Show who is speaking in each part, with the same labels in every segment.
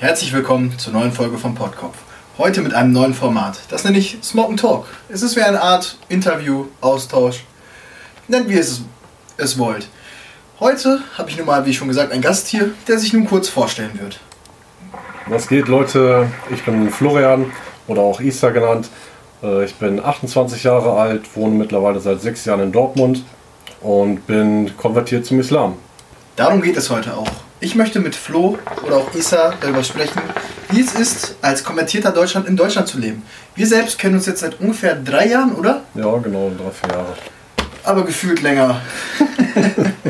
Speaker 1: Herzlich willkommen zur neuen Folge vom Podkopf. Heute mit einem neuen Format. Das nenne ich Smoke and Talk. Es ist wie eine Art Interview, Austausch. Nennt wie ihr es, es wollt. Heute habe ich nun mal, wie schon gesagt, einen Gast hier, der sich nun kurz vorstellen wird.
Speaker 2: Was geht, Leute? Ich bin Florian oder auch Isa genannt. Äh, Ich bin 28 Jahre alt, wohne mittlerweile seit sechs Jahren in Dortmund und bin konvertiert zum Islam.
Speaker 1: Darum geht es heute auch. Ich möchte mit Flo oder auch Isa darüber sprechen, wie es ist, als konvertierter Deutschland in Deutschland zu leben. Wir selbst kennen uns jetzt seit ungefähr drei Jahren, oder?
Speaker 2: Ja, genau, drei, vier Jahre.
Speaker 1: aber gefühlt länger.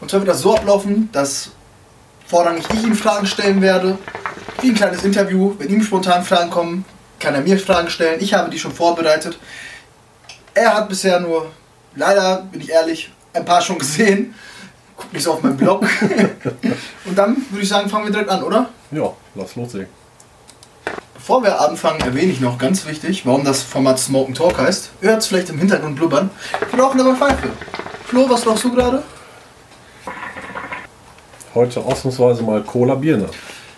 Speaker 1: Und zwar wird das so ablaufen, dass vorrangig ich ihm Fragen stellen werde, wie ein kleines Interview. Wenn ihm spontan Fragen kommen, kann er mir Fragen stellen. Ich habe die schon vorbereitet. Er hat bisher nur, leider bin ich ehrlich, ein paar schon gesehen. So auf meinen Blog. Und dann würde ich sagen, fangen wir direkt an, oder?
Speaker 2: Ja, lass loslegen.
Speaker 1: Bevor wir anfangen, erwähne ich noch ganz wichtig, warum das Format Smoke and Talk heißt. Ihr hört es vielleicht im Hintergrund blubbern. Wir rauchen aber Pfeife. Flo, was rauchst du gerade?
Speaker 2: Heute ausnahmsweise mal Cola Birne.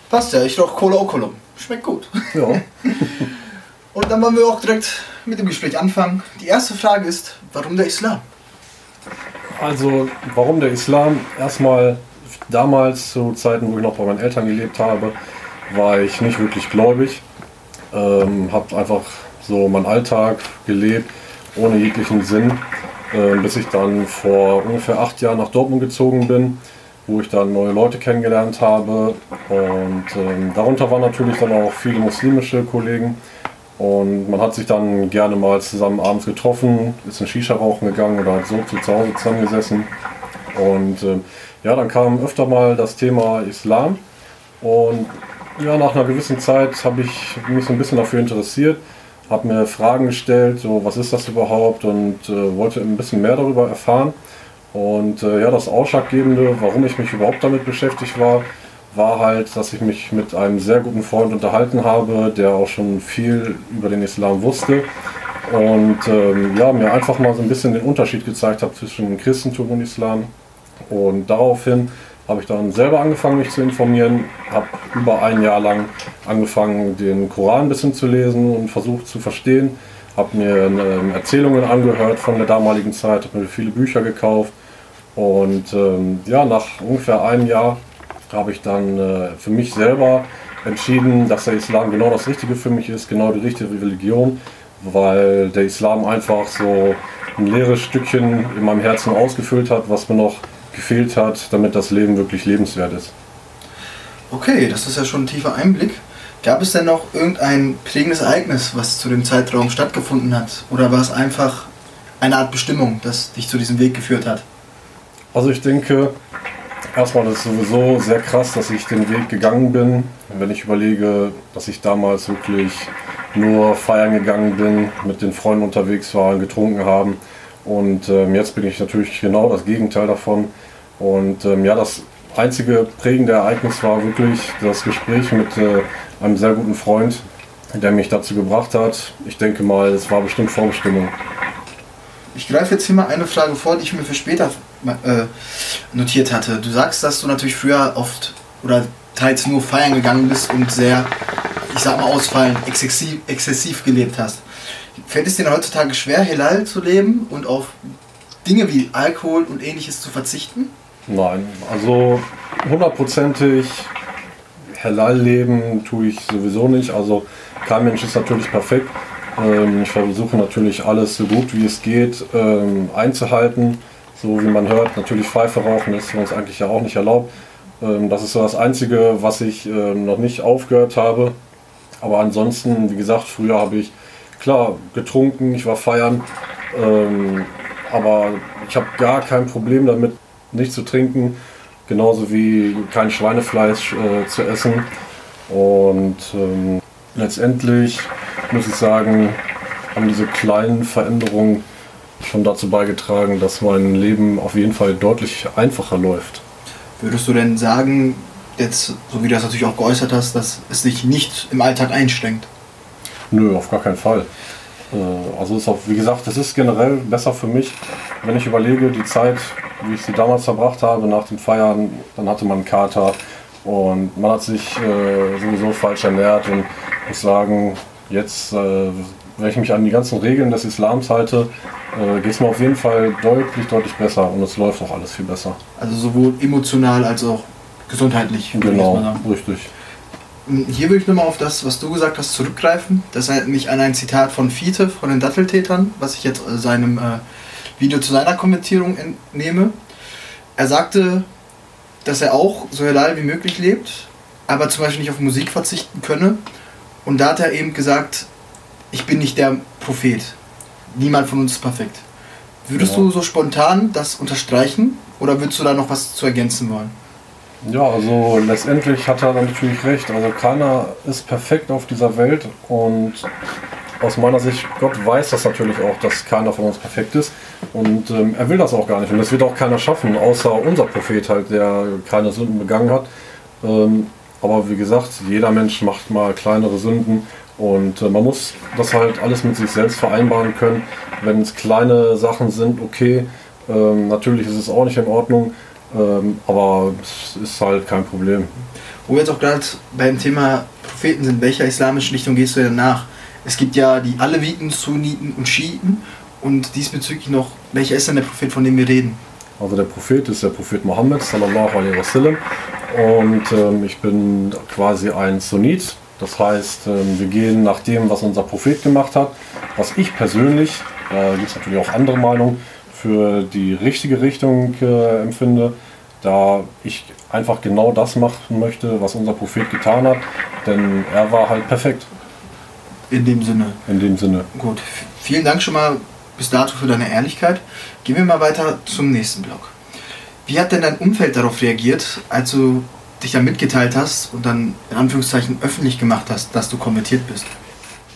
Speaker 1: Passt ja, ich rauche Cola Okolum. Schmeckt gut.
Speaker 2: Ja,
Speaker 1: Und dann wollen wir auch direkt mit dem Gespräch anfangen. Die erste Frage ist, warum der Islam?
Speaker 2: Also warum der Islam? Erstmal damals zu Zeiten, wo ich noch bei meinen Eltern gelebt habe, war ich nicht wirklich gläubig. Ähm, habe einfach so meinen Alltag gelebt, ohne jeglichen Sinn, äh, bis ich dann vor ungefähr acht Jahren nach Dortmund gezogen bin, wo ich dann neue Leute kennengelernt habe. Und ähm, darunter waren natürlich dann auch viele muslimische Kollegen. Und man hat sich dann gerne mal zusammen abends getroffen, ist in Shisha rauchen gegangen oder hat so zu Hause zusammengesessen. Und ähm, ja, dann kam öfter mal das Thema Islam. Und ja, nach einer gewissen Zeit habe ich mich so ein bisschen dafür interessiert, habe mir Fragen gestellt, so was ist das überhaupt und äh, wollte ein bisschen mehr darüber erfahren. Und äh, ja, das Ausschlaggebende, warum ich mich überhaupt damit beschäftigt war, war halt, dass ich mich mit einem sehr guten Freund unterhalten habe, der auch schon viel über den Islam wusste und ähm, ja, mir einfach mal so ein bisschen den Unterschied gezeigt hat zwischen Christentum und Islam. Und daraufhin habe ich dann selber angefangen, mich zu informieren, habe über ein Jahr lang angefangen, den Koran ein bisschen zu lesen und versucht zu verstehen, habe mir ähm, Erzählungen angehört von der damaligen Zeit, habe mir viele Bücher gekauft und ähm, ja, nach ungefähr einem Jahr habe ich dann äh, für mich selber entschieden, dass der Islam genau das Richtige für mich ist, genau die richtige Religion, weil der Islam einfach so ein leeres Stückchen in meinem Herzen ausgefüllt hat, was mir noch gefehlt hat, damit das Leben wirklich lebenswert ist.
Speaker 1: Okay, das ist ja schon ein tiefer Einblick. Gab es denn noch irgendein prägendes Ereignis, was zu dem Zeitraum stattgefunden hat? Oder war es einfach eine Art Bestimmung, das dich zu diesem Weg geführt hat?
Speaker 2: Also ich denke, erstmal ist es sowieso sehr krass, dass ich den Weg gegangen bin. Wenn ich überlege, dass ich damals wirklich nur feiern gegangen bin, mit den Freunden unterwegs war, getrunken haben. Und ähm, jetzt bin ich natürlich genau das Gegenteil davon. Und ähm, ja, das einzige prägende Ereignis war wirklich das Gespräch mit äh, einem sehr guten Freund, der mich dazu gebracht hat. Ich denke mal, es war bestimmt Vorbestimmung.
Speaker 1: Ich greife jetzt hier mal eine Frage vor, die ich mir für später äh, notiert hatte. Du sagst, dass du natürlich früher oft oder teils nur feiern gegangen bist und sehr, ich sag mal ausfallend, exzessiv, exzessiv gelebt hast. Fällt es dir heutzutage schwer, Halal zu leben und auf Dinge wie Alkohol und ähnliches zu verzichten?
Speaker 2: Nein, also hundertprozentig halal leben tue ich sowieso nicht. Also kein Mensch ist natürlich perfekt. Ähm, Ich versuche natürlich alles so gut wie es geht ähm, einzuhalten. So wie man hört, natürlich Pfeife rauchen ist für uns eigentlich ja auch nicht erlaubt. Ähm, Das ist so das Einzige, was ich ähm, noch nicht aufgehört habe. Aber ansonsten, wie gesagt, früher habe ich klar getrunken, ich war feiern. Ähm, aber ich habe gar kein Problem damit, nicht zu trinken. Genauso wie kein Schweinefleisch äh, zu essen. Und letztendlich muss ich sagen, haben diese kleinen Veränderungen schon dazu beigetragen, dass mein Leben auf jeden Fall deutlich einfacher läuft.
Speaker 1: Würdest du denn sagen, jetzt, so wie du das natürlich auch geäußert hast, dass es dich nicht im Alltag einschränkt?
Speaker 2: Nö, auf gar keinen Fall. Äh, Also ist auch, wie gesagt, das ist generell besser für mich, wenn ich überlege, die Zeit, wie ich sie damals verbracht habe nach den Feiern, dann hatte man einen Kater, Und man hat sich äh, sowieso falsch ernährt und muss sagen, jetzt, äh, wenn ich mich an die ganzen Regeln des Islams halte, äh, geht es mir auf jeden Fall deutlich, deutlich besser und es läuft auch alles viel besser.
Speaker 1: Also sowohl emotional als auch gesundheitlich.
Speaker 2: Genau, richtig.
Speaker 1: Hier würde ich nochmal auf das, was du gesagt hast, zurückgreifen. Das erinnert mich an ein Zitat von Fiete von den Datteltätern, was ich jetzt äh, seinem äh, Video zu seiner Kommentierung entnehme. Er sagte, dass er auch so halal wie möglich lebt, aber zum Beispiel nicht auf Musik verzichten könne. Und da hat er eben gesagt, ich bin nicht der Prophet. Niemand von uns ist perfekt. Würdest ja. du so spontan das unterstreichen oder würdest du da noch was zu ergänzen wollen?
Speaker 2: Ja, also letztendlich hat er natürlich recht. Also keiner ist perfekt auf dieser Welt und aus meiner Sicht, Gott weiß das natürlich auch, dass keiner von uns perfekt ist. Und ähm, er will das auch gar nicht. Und das wird auch keiner schaffen, außer unser Prophet halt, der keine Sünden begangen hat. Ähm, aber wie gesagt, jeder Mensch macht mal kleinere Sünden. Und äh, man muss das halt alles mit sich selbst vereinbaren können. Wenn es kleine Sachen sind, okay. Ähm, natürlich ist es auch nicht in Ordnung. Ähm, aber es ist halt kein Problem.
Speaker 1: Wo wir jetzt auch gerade beim Thema Propheten sind, welcher islamischen Richtung gehst du denn nach? Es gibt ja die Aleviten, Sunniten und Schiiten. Und diesbezüglich noch, welcher ist denn der Prophet, von dem wir reden?
Speaker 2: Also der Prophet ist der Prophet Mohammed, sallallahu alaihi wasallam. Und ähm, ich bin quasi ein Sunnit. Das heißt, ähm, wir gehen nach dem, was unser Prophet gemacht hat. Was ich persönlich, da gibt es natürlich auch andere Meinungen, für die richtige Richtung äh, empfinde, da ich einfach genau das machen möchte, was unser Prophet getan hat. Denn er war halt perfekt.
Speaker 1: In dem Sinne.
Speaker 2: In dem Sinne.
Speaker 1: Gut, vielen Dank schon mal bis dato für deine Ehrlichkeit. Gehen wir mal weiter zum nächsten Block. Wie hat denn dein Umfeld darauf reagiert, als du dich dann mitgeteilt hast und dann in Anführungszeichen öffentlich gemacht hast, dass du konvertiert bist?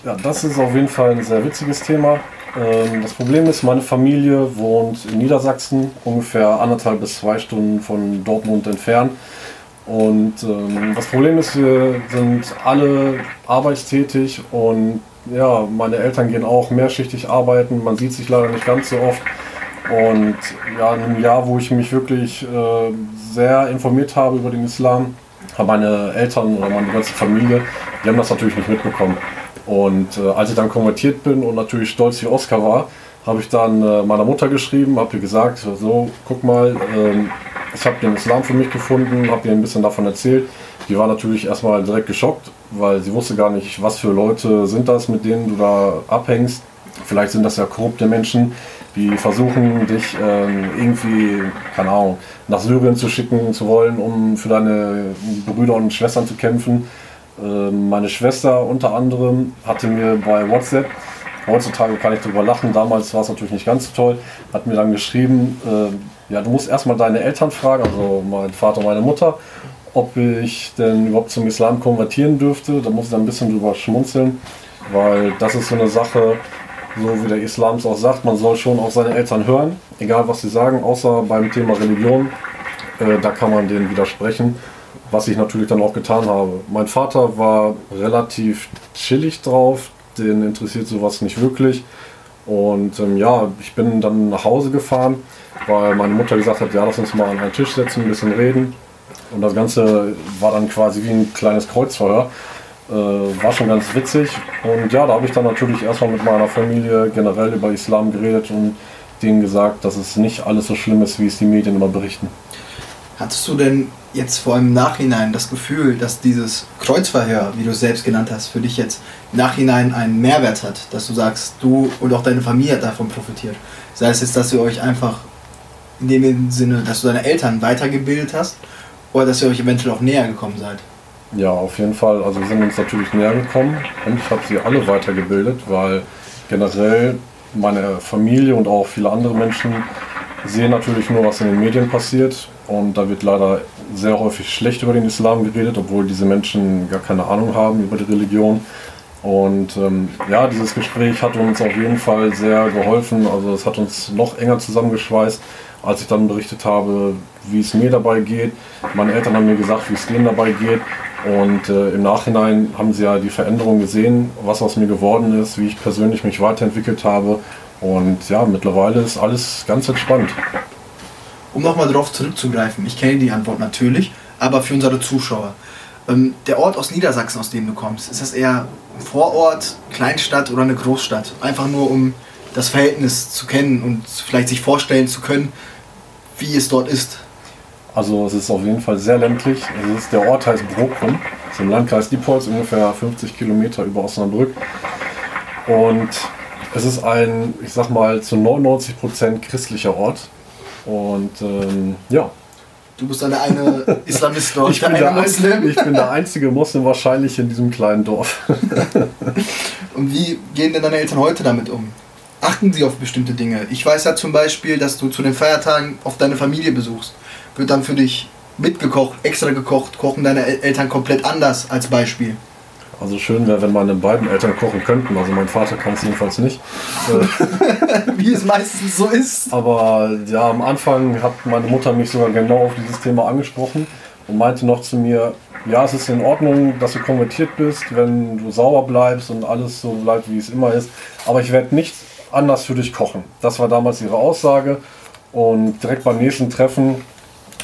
Speaker 2: Ja, das ist auf jeden Fall ein sehr witziges Thema. Ähm, das Problem ist, meine Familie wohnt in Niedersachsen, ungefähr anderthalb bis zwei Stunden von Dortmund entfernt. Und ähm, das Problem ist, wir sind alle arbeitstätig und ja, meine Eltern gehen auch mehrschichtig arbeiten. Man sieht sich leider nicht ganz so oft. Und ja, in einem Jahr, wo ich mich wirklich äh, sehr informiert habe über den Islam, haben meine Eltern oder meine ganze Familie, die haben das natürlich nicht mitbekommen. Und äh, als ich dann konvertiert bin und natürlich stolz wie Oscar war, habe ich dann äh, meiner Mutter geschrieben, habe ihr gesagt, so, guck mal, ähm, ich habe den Islam für mich gefunden, habe ihr ein bisschen davon erzählt. Die war natürlich erstmal direkt geschockt, weil sie wusste gar nicht, was für Leute sind das, mit denen du da abhängst. Vielleicht sind das ja korrupte Menschen, die versuchen, dich ähm, irgendwie, keine Ahnung, nach Syrien zu schicken zu wollen, um für deine Brüder und Schwestern zu kämpfen. Ähm, meine Schwester unter anderem hatte mir bei WhatsApp Heutzutage kann ich darüber lachen, damals war es natürlich nicht ganz so toll. Hat mir dann geschrieben, äh, ja, du musst erstmal deine Eltern fragen, also mein Vater und meine Mutter, ob ich denn überhaupt zum Islam konvertieren dürfte. Da muss ich dann ein bisschen drüber schmunzeln, weil das ist so eine Sache, so wie der Islam es auch sagt, man soll schon auf seine Eltern hören, egal was sie sagen, außer beim Thema Religion. Äh, da kann man denen widersprechen, was ich natürlich dann auch getan habe. Mein Vater war relativ chillig drauf, den interessiert sowas nicht wirklich. Und ähm, ja, ich bin dann nach Hause gefahren, weil meine Mutter gesagt hat, ja, lass uns mal an einen Tisch setzen, ein bisschen reden. Und das Ganze war dann quasi wie ein kleines Kreuzfeuer. Äh, war schon ganz witzig. Und ja, da habe ich dann natürlich erstmal mit meiner Familie generell über Islam geredet und denen gesagt, dass es nicht alles so schlimm ist, wie es die Medien immer berichten.
Speaker 1: Hattest du denn jetzt vor allem im Nachhinein das Gefühl, dass dieses Kreuzverhör, wie du es selbst genannt hast, für dich jetzt im Nachhinein einen Mehrwert hat, dass du sagst, du und auch deine Familie hat davon profitiert? Sei es jetzt, dass ihr euch einfach in dem Sinne, dass du deine Eltern weitergebildet hast oder dass ihr euch eventuell auch näher gekommen seid?
Speaker 2: Ja, auf jeden Fall. Also wir sind uns natürlich näher gekommen und ich habe sie alle weitergebildet, weil generell meine Familie und auch viele andere Menschen sehen natürlich nur, was in den Medien passiert und da wird leider sehr häufig schlecht über den Islam geredet, obwohl diese Menschen gar keine Ahnung haben über die Religion. Und ähm, ja, dieses Gespräch hat uns auf jeden Fall sehr geholfen. Also es hat uns noch enger zusammengeschweißt, als ich dann berichtet habe, wie es mir dabei geht. Meine Eltern haben mir gesagt, wie es denen dabei geht. Und äh, im Nachhinein haben sie ja die Veränderung gesehen, was aus mir geworden ist, wie ich persönlich mich weiterentwickelt habe. Und ja, mittlerweile ist alles ganz entspannt.
Speaker 1: Um nochmal darauf zurückzugreifen, ich kenne die Antwort natürlich, Aber für unsere Zuschauer. Ähm, der Ort aus Niedersachsen, aus dem du kommst, ist das eher ein Vorort, Kleinstadt oder eine Großstadt? Einfach nur, um das Verhältnis zu kennen und vielleicht sich vorstellen zu können, wie es dort ist.
Speaker 2: Also es ist auf jeden Fall sehr ländlich. Also ist, der Ort heißt Brokum, ist im Landkreis Diepholz, ungefähr 50 Kilometer über Osnabrück. Und es ist ein, ich sag mal, zu 99 Prozent christlicher Ort. Und ähm, ja.
Speaker 1: Du bist dann der eine Islamist dort,
Speaker 2: ich, bin der Muslim. ich bin der einzige Muslim wahrscheinlich in diesem kleinen Dorf.
Speaker 1: Und wie gehen denn deine Eltern heute damit um? Achten sie auf bestimmte Dinge? Ich weiß ja zum Beispiel, dass du zu den Feiertagen auf deine Familie besuchst. Wird dann für dich mitgekocht, extra gekocht, kochen deine Eltern komplett anders als Beispiel?
Speaker 2: Also schön wäre, wenn meine beiden Eltern kochen könnten. Also mein Vater kann es jedenfalls nicht.
Speaker 1: Wie es meistens so ist.
Speaker 2: Aber ja, am Anfang hat meine Mutter mich sogar genau auf dieses Thema angesprochen und meinte noch zu mir, ja, es ist in Ordnung, dass du konvertiert bist, wenn du sauber bleibst und alles so bleibt, wie es immer ist. Aber ich werde nicht anders für dich kochen. Das war damals ihre Aussage. Und direkt beim nächsten Treffen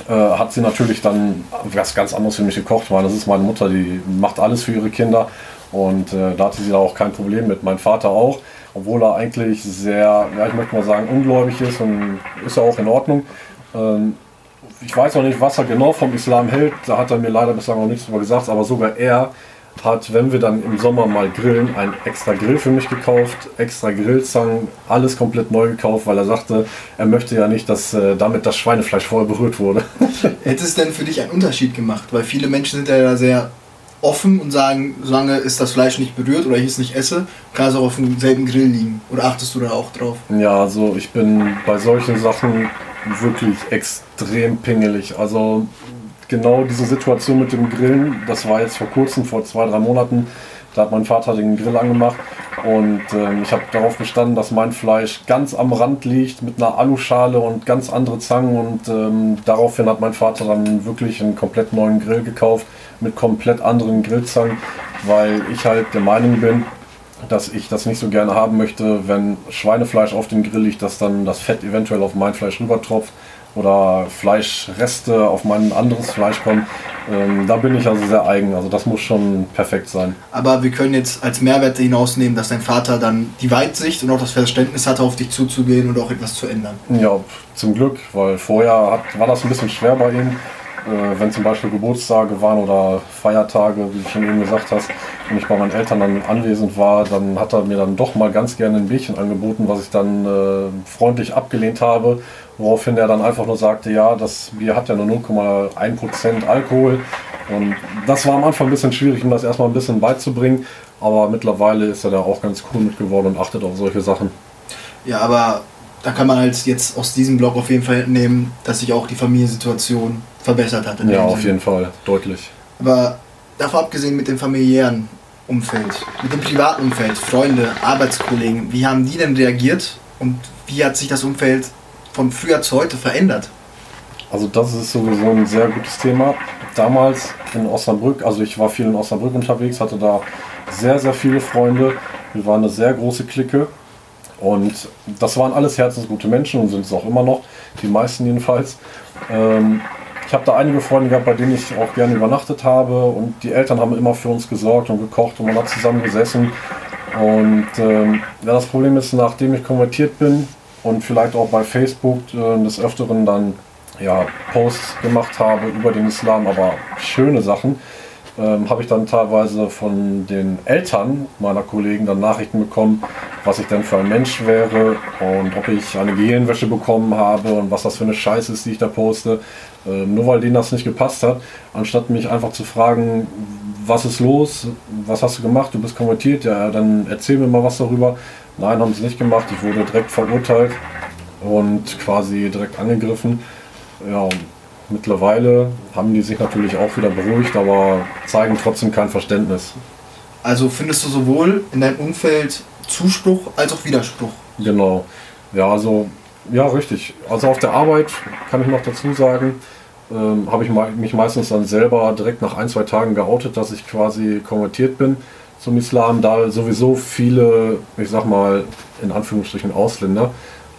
Speaker 2: äh, hat sie natürlich dann was ganz anderes für mich gekocht, weil das ist meine Mutter, die macht alles für ihre Kinder und äh, da hatte sie da auch kein Problem mit. Mein Vater auch, obwohl er eigentlich sehr, ja, ich möchte mal sagen, ungläubig ist und ist ja auch in Ordnung. Ähm, ich weiß noch nicht, was er genau vom Islam hält, da hat er mir leider bislang noch nichts drüber gesagt, aber sogar er hat, wenn wir dann im Sommer mal grillen, einen extra Grill für mich gekauft, extra Grillzangen, alles komplett neu gekauft, weil er sagte, er möchte ja nicht, dass äh, damit das Schweinefleisch vorher berührt wurde.
Speaker 1: Hätte es denn für dich einen Unterschied gemacht? Weil viele Menschen sind ja da sehr offen und sagen, solange ist das Fleisch nicht berührt oder ich es nicht esse, kann es auch auf demselben Grill liegen. Oder achtest du da auch drauf?
Speaker 2: Ja, also ich bin bei solchen Sachen wirklich extrem pingelig. Also genau diese Situation mit dem Grillen, das war jetzt vor kurzem, vor zwei, drei Monaten, da hat mein Vater den Grill angemacht und ähm, ich habe darauf bestanden, dass mein Fleisch ganz am Rand liegt mit einer Aluschale und ganz andere Zangen und ähm, daraufhin hat mein Vater dann wirklich einen komplett neuen Grill gekauft mit komplett anderen Grillzangen, weil ich halt der Meinung bin, dass ich das nicht so gerne haben möchte, wenn Schweinefleisch auf dem Grill liegt, dass dann das Fett eventuell auf mein Fleisch rübertropft oder Fleischreste auf mein anderes Fleisch kommen. Ähm, da bin ich also sehr eigen. Also das muss schon perfekt sein.
Speaker 1: Aber wir können jetzt als Mehrwert hinausnehmen, dass dein Vater dann die Weitsicht und auch das Verständnis hatte, auf dich zuzugehen und auch etwas zu ändern.
Speaker 2: Ja, zum Glück, weil vorher hat, war das ein bisschen schwer bei ihm. Äh, wenn zum Beispiel Geburtstage waren oder Feiertage, wie du schon eben gesagt hast, und ich bei meinen Eltern dann anwesend war, dann hat er mir dann doch mal ganz gerne ein Bierchen angeboten, was ich dann äh, freundlich abgelehnt habe Woraufhin er dann einfach nur sagte, ja, das Bier hat ja nur 0,1% Alkohol. Und das war am Anfang ein bisschen schwierig, um das erstmal ein bisschen beizubringen. Aber mittlerweile ist er da auch ganz cool mit geworden und achtet auf solche Sachen.
Speaker 1: Ja, aber da kann man halt jetzt aus diesem Blog auf jeden Fall entnehmen, dass sich auch die Familiensituation verbessert hat.
Speaker 2: ja, auf jeden Fall, deutlich.
Speaker 1: Aber davon abgesehen mit dem familiären Umfeld, mit dem privaten Umfeld, Freunde, Arbeitskollegen, wie haben die denn reagiert und wie hat sich das Umfeld von früher zu heute verändert?
Speaker 2: Also das ist sowieso ein sehr gutes Thema. Damals in Osnabrück, also ich war viel in Osnabrück unterwegs, hatte da sehr, sehr viele Freunde. Wir waren eine sehr große Clique und das waren alles herzensgute Menschen und sind es auch immer noch, die meisten jedenfalls. Ähm, ich habe da einige Freunde gehabt, bei denen ich auch gerne übernachtet habe und die Eltern haben immer für uns gesorgt und gekocht und man hat zusammen gesessen. Und ähm, ja, das Problem ist, nachdem ich konvertiert bin, und vielleicht auch bei Facebook äh, des Öfteren dann ja, Posts gemacht habe über den Islam, aber schöne Sachen, ähm, habe ich dann teilweise von den Eltern meiner Kollegen dann Nachrichten bekommen, was ich denn für ein Mensch wäre und ob ich eine Gehirnwäsche bekommen habe und was das für eine Scheiße ist, die ich da poste. Ähm, nur weil denen das nicht gepasst hat, anstatt mich einfach zu fragen, was ist los, was hast du gemacht, du bist konvertiert, ja, dann erzähl mir mal was darüber, Nein, haben sie nicht gemacht. Ich wurde direkt verurteilt und quasi direkt angegriffen. Ja, mittlerweile haben die sich natürlich auch wieder beruhigt, aber zeigen trotzdem kein Verständnis.
Speaker 1: Also findest du sowohl in deinem Umfeld Zuspruch als auch Widerspruch?
Speaker 2: Genau. Ja, also, ja, richtig. Also auf der Arbeit kann ich noch dazu sagen, ähm, habe ich mich meistens dann selber direkt nach ein, zwei Tagen geoutet, dass ich quasi konvertiert bin zum Islam, da sowieso viele, ich sag mal, in Anführungsstrichen Ausländer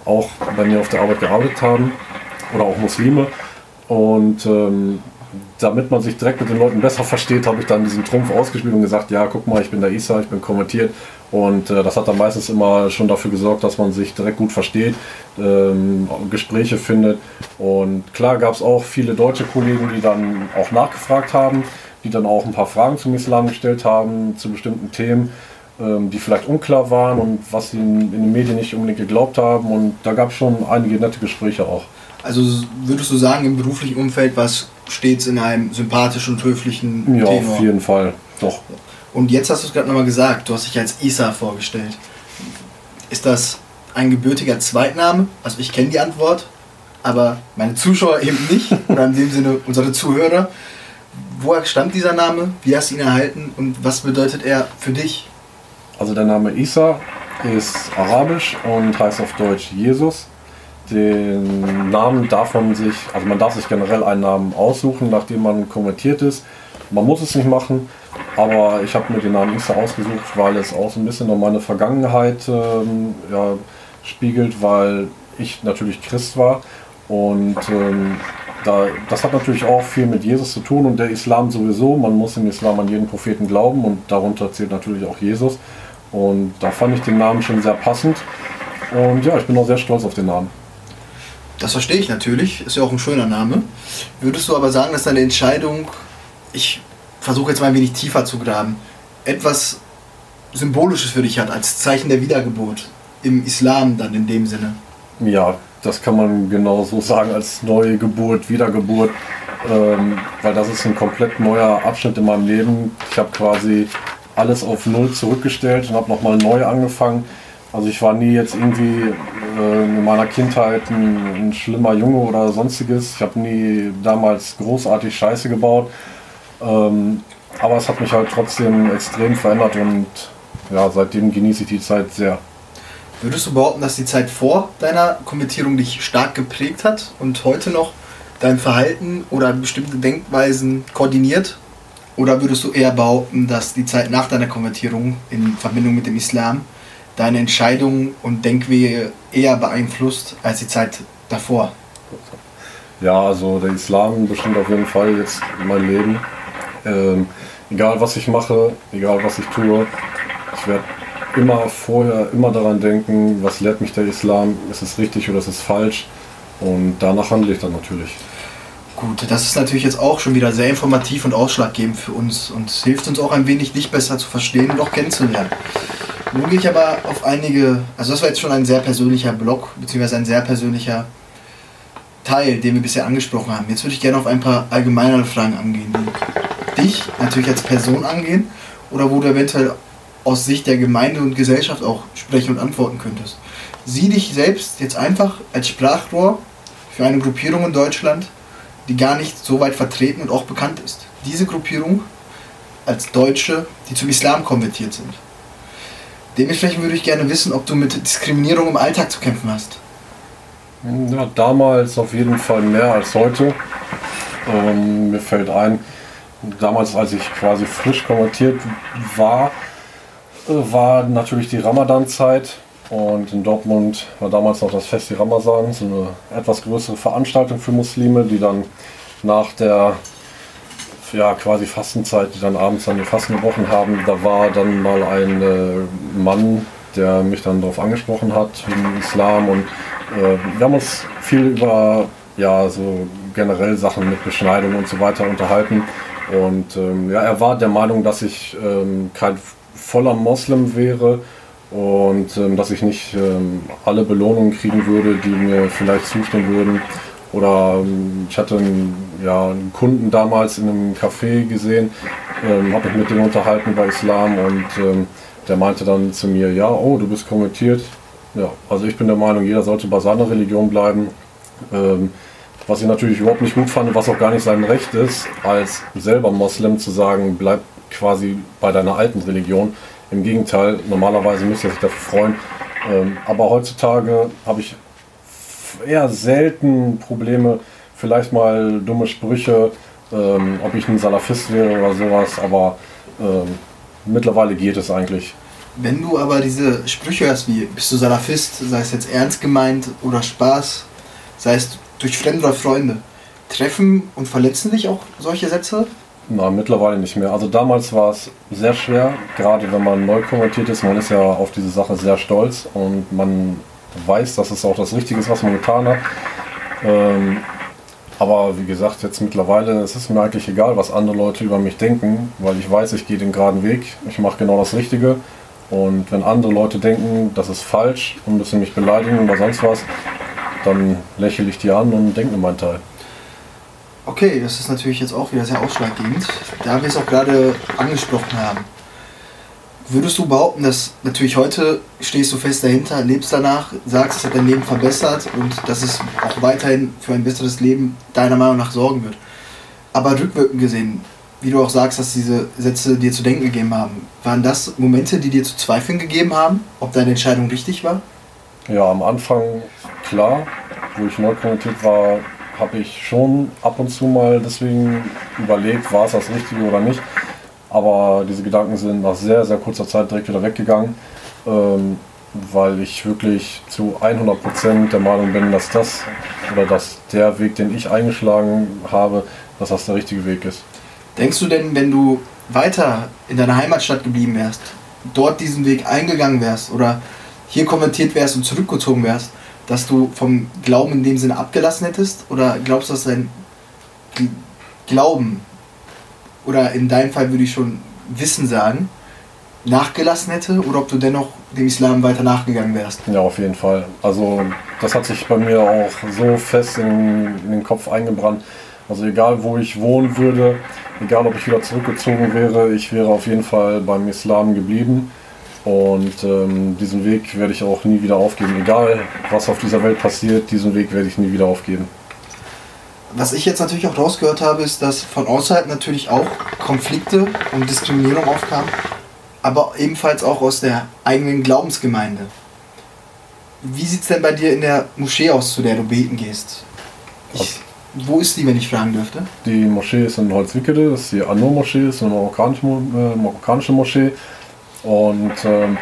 Speaker 2: auch bei mir auf der Arbeit gearbeitet haben oder auch Muslime. Und ähm, damit man sich direkt mit den Leuten besser versteht, habe ich dann diesen Trumpf ausgespielt und gesagt, ja, guck mal, ich bin der Isa, ich bin konvertiert. Und äh, das hat dann meistens immer schon dafür gesorgt, dass man sich direkt gut versteht, ähm, Gespräche findet. Und klar gab es auch viele deutsche Kollegen, die dann auch nachgefragt haben, die dann auch ein paar Fragen zum Islam gestellt haben, zu bestimmten Themen, ähm, die vielleicht unklar waren und was sie in, den Medien nicht unbedingt geglaubt haben. Und da gab es schon einige nette Gespräche auch.
Speaker 1: Also würdest du sagen, im beruflichen Umfeld war es stets in einem sympathischen und höflichen
Speaker 2: Ja, Tenor? auf jeden Fall, doch.
Speaker 1: Und jetzt hast du es gerade nochmal gesagt, du hast dich als Isa vorgestellt. Ist das ein gebürtiger Zweitname? Also ich kenne die Antwort, aber meine Zuschauer eben nicht, oder in dem Sinne unsere Zuhörer. Woher stammt dieser Name? Wie hast du ihn erhalten und was bedeutet er für dich?
Speaker 2: Also der Name Isa ist arabisch und heißt auf Deutsch Jesus. Den Namen darf man sich, also man darf sich generell einen Namen aussuchen, nachdem man konvertiert ist. Man muss es nicht machen, aber ich habe mir den Namen Isa ausgesucht, weil es auch so ein bisschen um meine Vergangenheit ähm, ja, spiegelt, weil ich natürlich Christ war und ähm, da, das hat natürlich auch viel mit Jesus zu tun und der Islam sowieso. Man muss im Islam an jeden Propheten glauben und darunter zählt natürlich auch Jesus. Und da fand ich den Namen schon sehr passend. Und ja, ich bin auch sehr stolz auf den Namen.
Speaker 1: Das verstehe ich natürlich, ist ja auch ein schöner Name. Würdest du aber sagen, dass deine Entscheidung, ich versuche jetzt mal ein wenig tiefer zu graben, etwas Symbolisches für dich hat, als Zeichen der Wiedergeburt? Im Islam dann in dem Sinne?
Speaker 2: Ja, das kann man genau so sagen, als neue Geburt, Wiedergeburt, ähm, weil das ist ein komplett neuer Abschnitt in meinem Leben. Ich habe quasi alles auf Null zurückgestellt und habe nochmal neu angefangen. Also ich war nie jetzt irgendwie äh, in meiner Kindheit ein, ein, schlimmer Junge oder sonstiges. Ich habe nie damals großartig Scheiße gebaut. Ähm, aber es hat mich halt trotzdem extrem verändert und ja, seitdem genieße ich die Zeit sehr.
Speaker 1: Würdest du behaupten, dass die Zeit vor deiner Konvertierung dich stark geprägt hat und heute noch dein Verhalten oder bestimmte Denkweisen koordiniert? Oder würdest du eher behaupten, dass die Zeit nach deiner Konvertierung in Verbindung mit dem Islam deine Entscheidungen und Denkwege eher beeinflusst als die Zeit davor?
Speaker 2: Ja, also der Islam bestimmt auf jeden Fall jetzt mein Leben. Ähm, egal was ich mache, egal was ich tue, ich werde immer vorher immer daran denken, was lehrt mich der Islam, ist es richtig oder ist es falsch und danach handle ich dann natürlich.
Speaker 1: Gut, das ist natürlich jetzt auch schon wieder sehr informativ und ausschlaggebend für uns und hilft uns auch ein wenig, dich besser zu verstehen und auch kennenzulernen. Nun gehe ich aber auf einige, also das war jetzt schon ein sehr persönlicher Blog, beziehungsweise ein sehr persönlicher Teil, den wir bisher angesprochen haben. Jetzt würde ich gerne auf ein paar allgemeinere Fragen angehen, die dich natürlich als Person angehen oder wo du eventuell aus Sicht der Gemeinde und Gesellschaft auch sprechen und antworten könntest. Sieh dich selbst jetzt einfach als Sprachrohr für eine Gruppierung in Deutschland, die gar nicht so weit vertreten und auch bekannt ist. Diese Gruppierung als Deutsche, die zum Islam konvertiert sind. Dementsprechend würde ich gerne wissen, ob du mit Diskriminierung im Alltag zu kämpfen hast.
Speaker 2: Ja, damals auf jeden Fall mehr als heute. Ähm, mir fällt ein, damals, als ich quasi frisch konvertiert war, war natürlich die Ramadan-Zeit. Und in Dortmund war damals noch das Fest Ramazan, so eine etwas größere Veranstaltung für Muslime, die dann nach der ja, quasi Fastenzeit, die dann abends dann die Fasten gebrochen haben. Da war dann mal ein äh, Mann, der mich dann darauf angesprochen hat, im Islam. Und äh, wir haben uns viel über ja, so generell Sachen mit Beschneidung und so weiter unterhalten. Und ähm, ja, er war der Meinung, dass ich ähm, kein voller Moslem wäre und ähm, dass ich nicht ähm, alle Belohnungen kriegen würde, die mir vielleicht zustehen würden. Oder ähm, ich hatte einen, ja, einen, Kunden damals in einem Café gesehen, ähm, habe mich mit dem unterhalten über Islam und ähm, der meinte dann zu mir, ja, oh, du bist konvertiert. Ja, also ich bin der Meinung, jeder sollte bei seiner Religion bleiben. Ähm, was ich natürlich überhaupt nicht gut fand, was auch gar nicht sein Recht ist, als selber Moslem zu sagen, bleib quasi bei deiner alten Religion. Im Gegenteil, normalerweise müsste er sich dafür freuen. Ähm, aber heutzutage habe ich eher selten Probleme, vielleicht mal dumme Sprüche, ähm, ob ich ein Salafist wäre oder sowas, aber ähm, mittlerweile geht es eigentlich.
Speaker 1: Wenn du aber diese Sprüche hörst, wie bist du Salafist, sei es jetzt ernst gemeint oder Spaß, sei es durch Fremde oder Freunde, treffen und verletzen dich auch solche Sätze?
Speaker 2: Nein, mittlerweile nicht mehr. Also damals war es sehr schwer, gerade wenn man neu konvertiert ist. Man ist ja auf diese Sache sehr stolz und man weiß, dass es auch das Richtige ist, was man getan hat. Ähm, aber wie gesagt, jetzt mittlerweile, es ist mir eigentlich egal, was andere Leute über mich denken, weil ich weiß, ich gehe den geraden Weg, ich mache genau das Richtige. Und wenn andere Leute denken, das ist falsch und müssen mich beleidigen oder sonst was, dann lächle ich die an und denke mir meinen Teil.
Speaker 1: Okay, das ist natürlich jetzt auch wieder sehr ausschlaggebend, da wir es auch gerade angesprochen haben. Würdest du behaupten, dass natürlich heute stehst du fest dahinter, lebst danach, sagst, es hat dein Leben verbessert und dass es auch weiterhin für ein besseres Leben deiner Meinung nach sorgen wird? Aber rückwirkend gesehen, wie du auch sagst, dass diese Sätze dir zu denken gegeben haben, waren das Momente, die dir zu zweifeln gegeben haben, ob deine Entscheidung richtig war?
Speaker 2: Ja, am Anfang klar, wo ich neu konvertiert war, habe ich schon ab und zu mal deswegen überlegt, war es das Richtige oder nicht. Aber diese Gedanken sind nach sehr, sehr kurzer Zeit direkt wieder weggegangen, ähm, weil ich wirklich zu 100% der Meinung bin, dass das oder dass der Weg, den ich eingeschlagen habe, dass das der richtige Weg ist.
Speaker 1: Denkst du denn, wenn du weiter in deiner Heimatstadt geblieben wärst, dort diesen Weg eingegangen wärst oder hier kommentiert wärst und zurückgezogen wärst, dass du vom Glauben in dem Sinne abgelassen hättest? Oder glaubst du, dass dein Glauben, oder in deinem Fall würde ich schon Wissen sagen, nachgelassen hätte? Oder ob du dennoch dem Islam weiter nachgegangen wärst?
Speaker 2: Ja, auf jeden Fall. Also das hat sich bei mir auch so fest in, in den Kopf eingebrannt. Also egal, wo ich wohnen würde, egal, ob ich wieder zurückgezogen wäre, ich wäre auf jeden Fall beim Islam geblieben. Und ähm, diesen Weg werde ich auch nie wieder aufgeben. Egal, was auf dieser Welt passiert, diesen Weg werde ich nie wieder aufgeben.
Speaker 1: Was ich jetzt natürlich auch rausgehört habe, ist, dass von außerhalb natürlich auch Konflikte und Diskriminierung aufkamen, aber ebenfalls auch aus der eigenen Glaubensgemeinde. Wie sieht es denn bei dir in der Moschee aus, zu der du beten gehst? Ich, wo ist die, wenn ich fragen dürfte?
Speaker 2: Die Moschee ist in Holzwickede, das ist die Anur-Moschee, ist eine marokkanische, äh, marokkanische Moschee. Und ähm,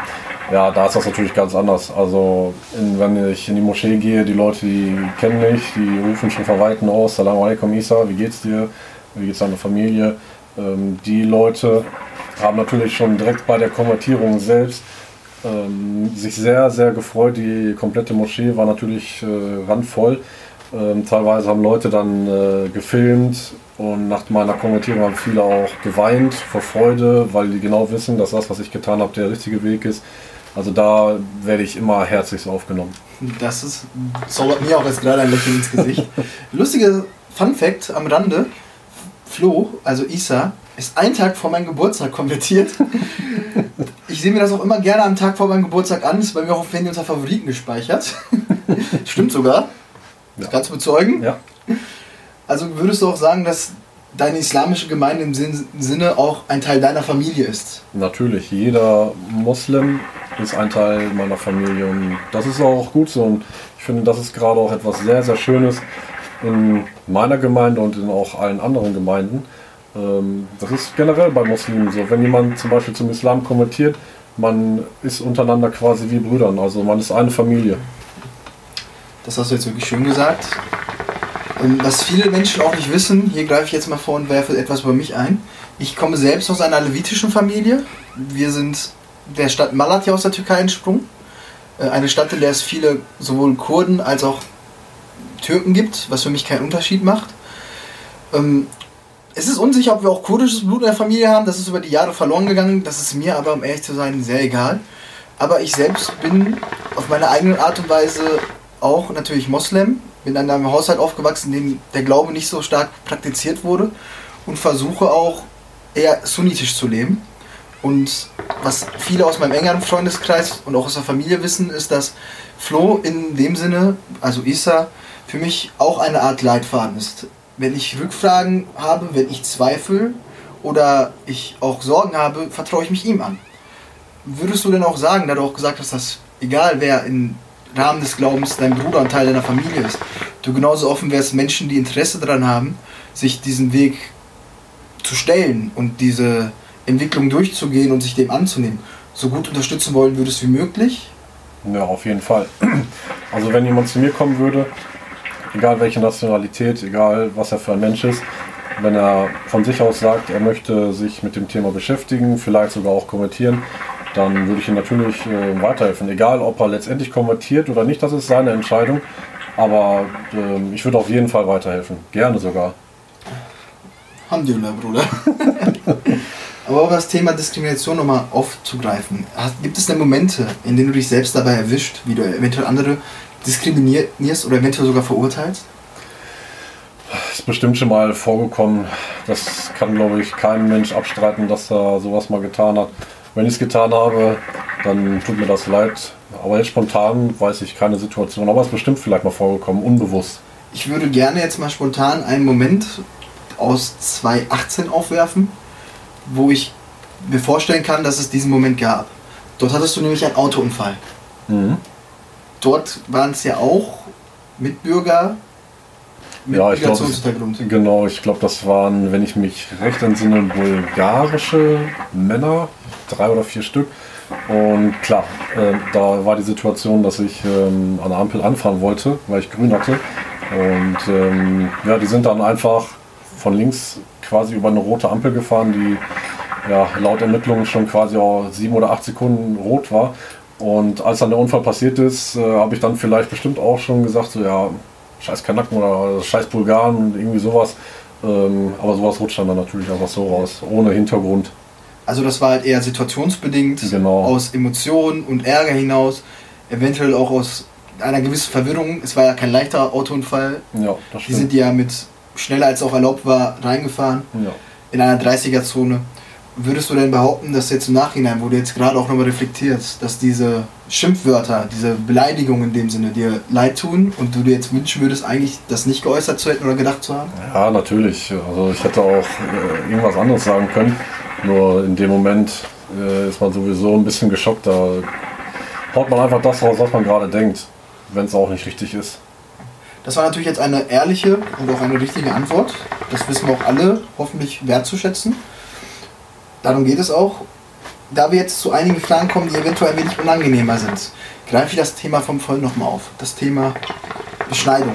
Speaker 2: ja, da ist das natürlich ganz anders. Also in, wenn ich in die Moschee gehe, die Leute, die kennen mich, die rufen schon Weitem aus, Salam alaikum Isa, wie geht's dir? Wie geht's deiner Familie? Ähm, die Leute haben natürlich schon direkt bei der Konvertierung selbst ähm, sich sehr, sehr gefreut. Die komplette Moschee war natürlich äh, randvoll. Ähm, teilweise haben Leute dann äh, gefilmt und nach meiner Konvertierung haben viele auch geweint vor Freude, weil die genau wissen, dass das, was ich getan habe, der richtige Weg ist. Also da werde ich immer herzlich aufgenommen.
Speaker 1: Das ist, zaubert mir auch jetzt gerade ein Lächeln ins Gesicht. Lustige Fun Fact am Rande: Flo, also Isa, ist ein Tag vor meinem Geburtstag konvertiert. Ich sehe mir das auch immer gerne am Tag vor meinem Geburtstag an. Ist bei mir auch auf Handy unter Favoriten gespeichert. Stimmt sogar. Das kannst du bezeugen?
Speaker 2: Ja.
Speaker 1: Also würdest du auch sagen, dass deine islamische Gemeinde im Sinne auch ein Teil deiner Familie ist?
Speaker 2: Natürlich, jeder Moslem ist ein Teil meiner Familie und das ist auch gut so und ich finde, das ist gerade auch etwas sehr, sehr Schönes in meiner Gemeinde und in auch allen anderen Gemeinden. Ähm, das ist generell bei Muslimen so. Wenn jemand zum Beispiel zum Islam kommentiert, man ist untereinander quasi wie Brüdern, also man ist eine Familie.
Speaker 1: Das hast du jetzt wirklich schön gesagt. Ähm, was viele Menschen auch nicht wissen, hier greife ich jetzt mal vor und werfe etwas über mich ein. Ich komme selbst aus einer levitischen Familie. Wir sind der Stadt Malatya aus der Türkei entsprungen. Äh, eine Stadt, in der es viele sowohl Kurden als auch Türken gibt, was für mich keinen Unterschied macht. Ähm, es ist unsicher, ob wir auch kurdisches Blut in der Familie haben. Das ist über die Jahre verloren gegangen. Das ist mir aber, um ehrlich zu sein, sehr egal. Aber ich selbst bin auf meine eigene Art und Weise auch natürlich Moslem, bin in einem Haushalt aufgewachsen, in dem der Glaube nicht so stark praktiziert wurde und versuche auch eher sunnitisch zu leben. Und was viele aus meinem engeren Freundeskreis und auch aus der Familie wissen, ist, dass Flo in dem Sinne, also Isa, für mich auch eine Art Leitfaden ist. Wenn ich Rückfragen habe, wenn ich Zweifel oder ich auch Sorgen habe, vertraue ich mich ihm an. Würdest du denn auch sagen, da du auch gesagt hast, dass egal wer in Rahmen des Glaubens dein Bruder und Teil deiner Familie ist. Du genauso offen wärst, Menschen, die Interesse daran haben, sich diesen Weg zu stellen und diese Entwicklung durchzugehen und sich dem anzunehmen, so gut unterstützen wollen würdest wie möglich?
Speaker 2: Ja, auf jeden Fall. Also wenn jemand zu mir kommen würde egal welche Nationalität, egal was er für ein Mensch ist, wenn er von sich aus sagt, er möchte sich mit dem Thema beschäftigen, vielleicht sogar auch kommentieren, dann würde ich ihm natürlich äh, weiterhelfen. Egal, ob er letztendlich konvertiert oder nicht, das ist seine Entscheidung. Aber äh, ich würde auf jeden Fall weiterhelfen. Gerne sogar.
Speaker 1: Alhamdulillah, Bruder. Aber um das Thema Diskrimination nochmal aufzugreifen, gibt es denn Momente, in denen du dich selbst dabei erwischt, wie du eventuell andere diskriminierst oder eventuell sogar verurteilst?
Speaker 2: Ist bestimmt schon mal vorgekommen. Das kann, glaube ich, kein Mensch abstreiten, dass er sowas mal getan hat. Wenn ich es getan habe, dann tut mir das leid. Aber jetzt spontan weiß ich keine Situation. Aber es ist bestimmt vielleicht mal vorgekommen, unbewusst.
Speaker 1: Ich würde gerne jetzt mal spontan einen Moment aus 2018 aufwerfen, wo ich mir vorstellen kann, dass es diesen Moment gab. Dort hattest du nämlich einen Autounfall. Mhm. Dort waren es ja auch Mitbürger
Speaker 2: mit ja, ich glaube, genau, ich glaube, das waren, wenn ich mich recht entsinne, bulgarische Männer, drei oder vier Stück. Und klar, äh, da war die Situation, dass ich ähm, an der Ampel anfahren wollte, weil ich grün hatte. Und ähm, ja, die sind dann einfach von links quasi über eine rote Ampel gefahren, die ja, laut Ermittlungen schon quasi auch sieben oder acht Sekunden rot war. Und als dann der Unfall passiert ist, äh, habe ich dann vielleicht bestimmt auch schon gesagt, so ja, scheiß Kanaken oder scheiß Bulgaren und irgendwie sowas. Ähm, aber sowas rutscht dann, dann natürlich einfach so raus, ohne Hintergrund.
Speaker 1: Also das war halt eher situationsbedingt, genau. aus Emotionen und Ärger hinaus, eventuell auch aus einer gewissen Verwirrung. Es war ja kein leichter Autounfall. Ja, das stimmt. Die sind ja mit schneller als auch erlaubt war reingefahren ja. in einer 30er-Zone. Würdest du denn behaupten, dass jetzt im Nachhinein, wo du jetzt gerade auch nochmal reflektierst, dass diese Schimpfwörter, diese Beleidigungen in dem Sinne dir leid tun und du dir jetzt wünschen würdest, eigentlich das nicht geäußert zu hätten oder gedacht zu haben?
Speaker 2: Ja, natürlich. Also ich hätte auch äh, irgendwas anderes sagen können. Nur in dem Moment äh, ist man sowieso ein bisschen geschockt. Da haut man einfach das raus, was man gerade denkt, wenn es auch nicht richtig ist.
Speaker 1: Das war natürlich jetzt eine ehrliche und auch eine richtige Antwort. Das wissen wir auch alle hoffentlich wertzuschätzen. Darum geht es auch. Da wir jetzt zu einigen Fragen kommen, die eventuell ein wenig unangenehmer sind, greife ich das Thema vom Vollen nochmal auf. Das Thema Beschneidung.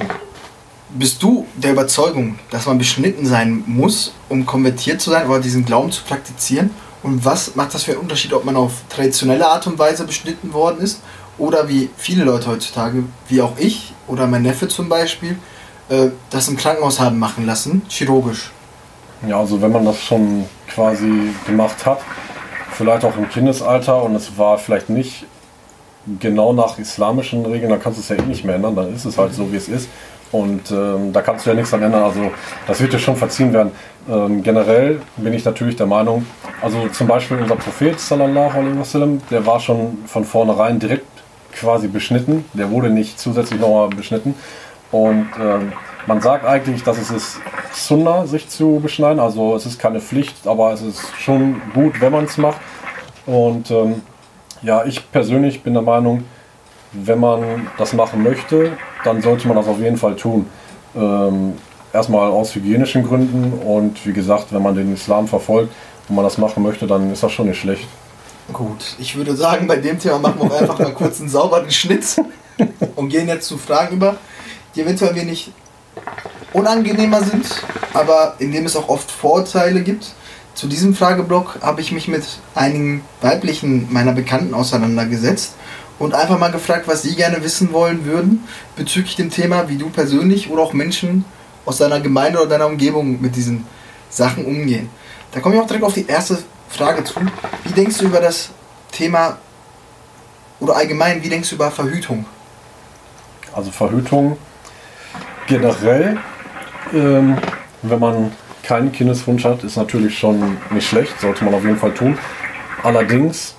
Speaker 1: Bist du der Überzeugung, dass man beschnitten sein muss, um konvertiert zu sein oder diesen Glauben zu praktizieren? Und was macht das für einen Unterschied, ob man auf traditionelle Art und Weise beschnitten worden ist oder wie viele Leute heutzutage, wie auch ich oder mein Neffe zum Beispiel, äh, das im Krankenhaus haben machen lassen, chirurgisch?
Speaker 2: Ja, also wenn man das schon quasi gemacht hat, vielleicht auch im Kindesalter und es war vielleicht nicht genau nach islamischen Regeln, dann kannst du es ja eh nicht mehr ändern, dann ist es halt so, wie es ist. Und ähm, da kannst du ja nichts dran ändern. Also das wird dir schon verziehen werden. Ähm, generell bin ich natürlich der Meinung, also zum Beispiel unser Prophet sallallahu alaihi wasallam, der war schon von vornherein direkt quasi beschnitten. Der wurde nicht zusätzlich nochmal beschnitten. Und ähm, man sagt eigentlich, dass es ist Sunna, sich zu beschneiden. Also es ist keine Pflicht, aber es ist schon gut, wenn man es macht. Und ähm, ja, ich persönlich bin der Meinung, wenn man das machen möchte, dann sollte man das auf jeden Fall tun. Ähm, erstmal aus hygienischen Gründen und wie gesagt, wenn man den Islam verfolgt und man das machen möchte, dann ist das schon nicht schlecht.
Speaker 1: Gut, ich würde sagen, bei dem Thema machen wir einfach mal kurz einen sauberen Schnitt und gehen jetzt zu Fragen über, die eventuell wenig unangenehmer sind, aber in dem es auch oft Vorurteile gibt. Zu diesem Frageblock habe ich mich mit einigen weiblichen meiner Bekannten auseinandergesetzt und einfach mal gefragt, was sie gerne wissen wollen würden bezüglich dem Thema, wie du persönlich oder auch Menschen aus deiner Gemeinde oder deiner Umgebung mit diesen Sachen umgehen. Da komme ich auch direkt auf die erste Frage zu. Wie denkst du über das Thema oder allgemein, wie denkst du über Verhütung?
Speaker 2: Also Verhütung generell, ähm, wenn man keinen Kindeswunsch hat, ist natürlich schon nicht schlecht, sollte man auf jeden Fall tun. Allerdings,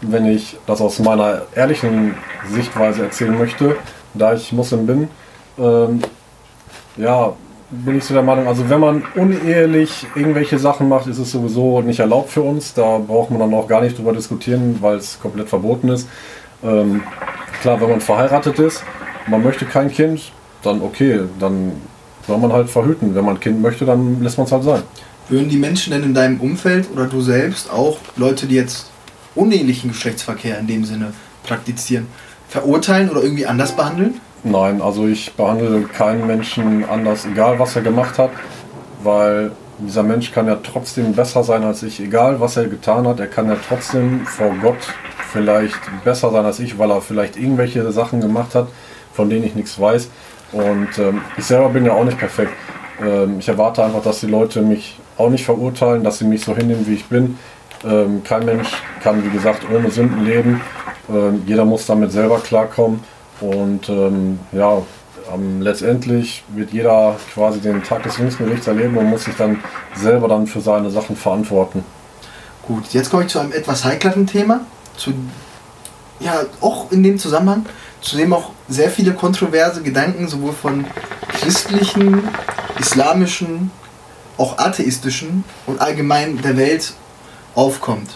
Speaker 2: wenn ich das aus meiner ehrlichen Sichtweise erzählen möchte, da ich Muslim bin, ähm, ja, bin ich so der Meinung, also wenn man unehelich irgendwelche Sachen macht, ist es sowieso nicht erlaubt für uns. Da braucht man dann auch gar nicht drüber diskutieren, weil es komplett verboten ist. Ähm, klar, wenn man verheiratet ist, man möchte kein Kind, dann okay, dann soll man halt verhüten. Wenn man ein Kind möchte, dann lässt man es halt sein.
Speaker 1: Würden die Menschen denn in deinem Umfeld oder du selbst auch Leute, die jetzt unehelichen Geschlechtsverkehr in dem Sinne praktizieren, verurteilen oder irgendwie anders behandeln?
Speaker 2: Nein, also ich behandle keinen Menschen anders, egal was er gemacht hat, weil dieser Mensch kann ja trotzdem besser sein als ich, egal was er getan hat, er kann ja trotzdem vor Gott vielleicht besser sein als ich, weil er vielleicht irgendwelche Sachen gemacht hat, von denen ich nichts weiß. Und ähm, ich selber bin ja auch nicht perfekt. Ähm, ich erwarte einfach, dass die Leute mich auch nicht verurteilen, dass sie mich so hinnehmen, wie ich bin. Ähm, kein Mensch kann, wie gesagt, ohne Sünden leben. Ähm, jeder muss damit selber klarkommen. Und ähm, ja, letztendlich wird jeder quasi den Tag des jüngsten Gerichts erleben und muss sich dann selber dann für seine Sachen verantworten.
Speaker 1: Gut, jetzt komme ich zu einem etwas heikleren Thema. Zu, ja, auch in dem Zusammenhang, zu dem auch sehr viele kontroverse Gedanken sowohl von christlichen, islamischen, auch atheistischen und allgemein der Welt aufkommt.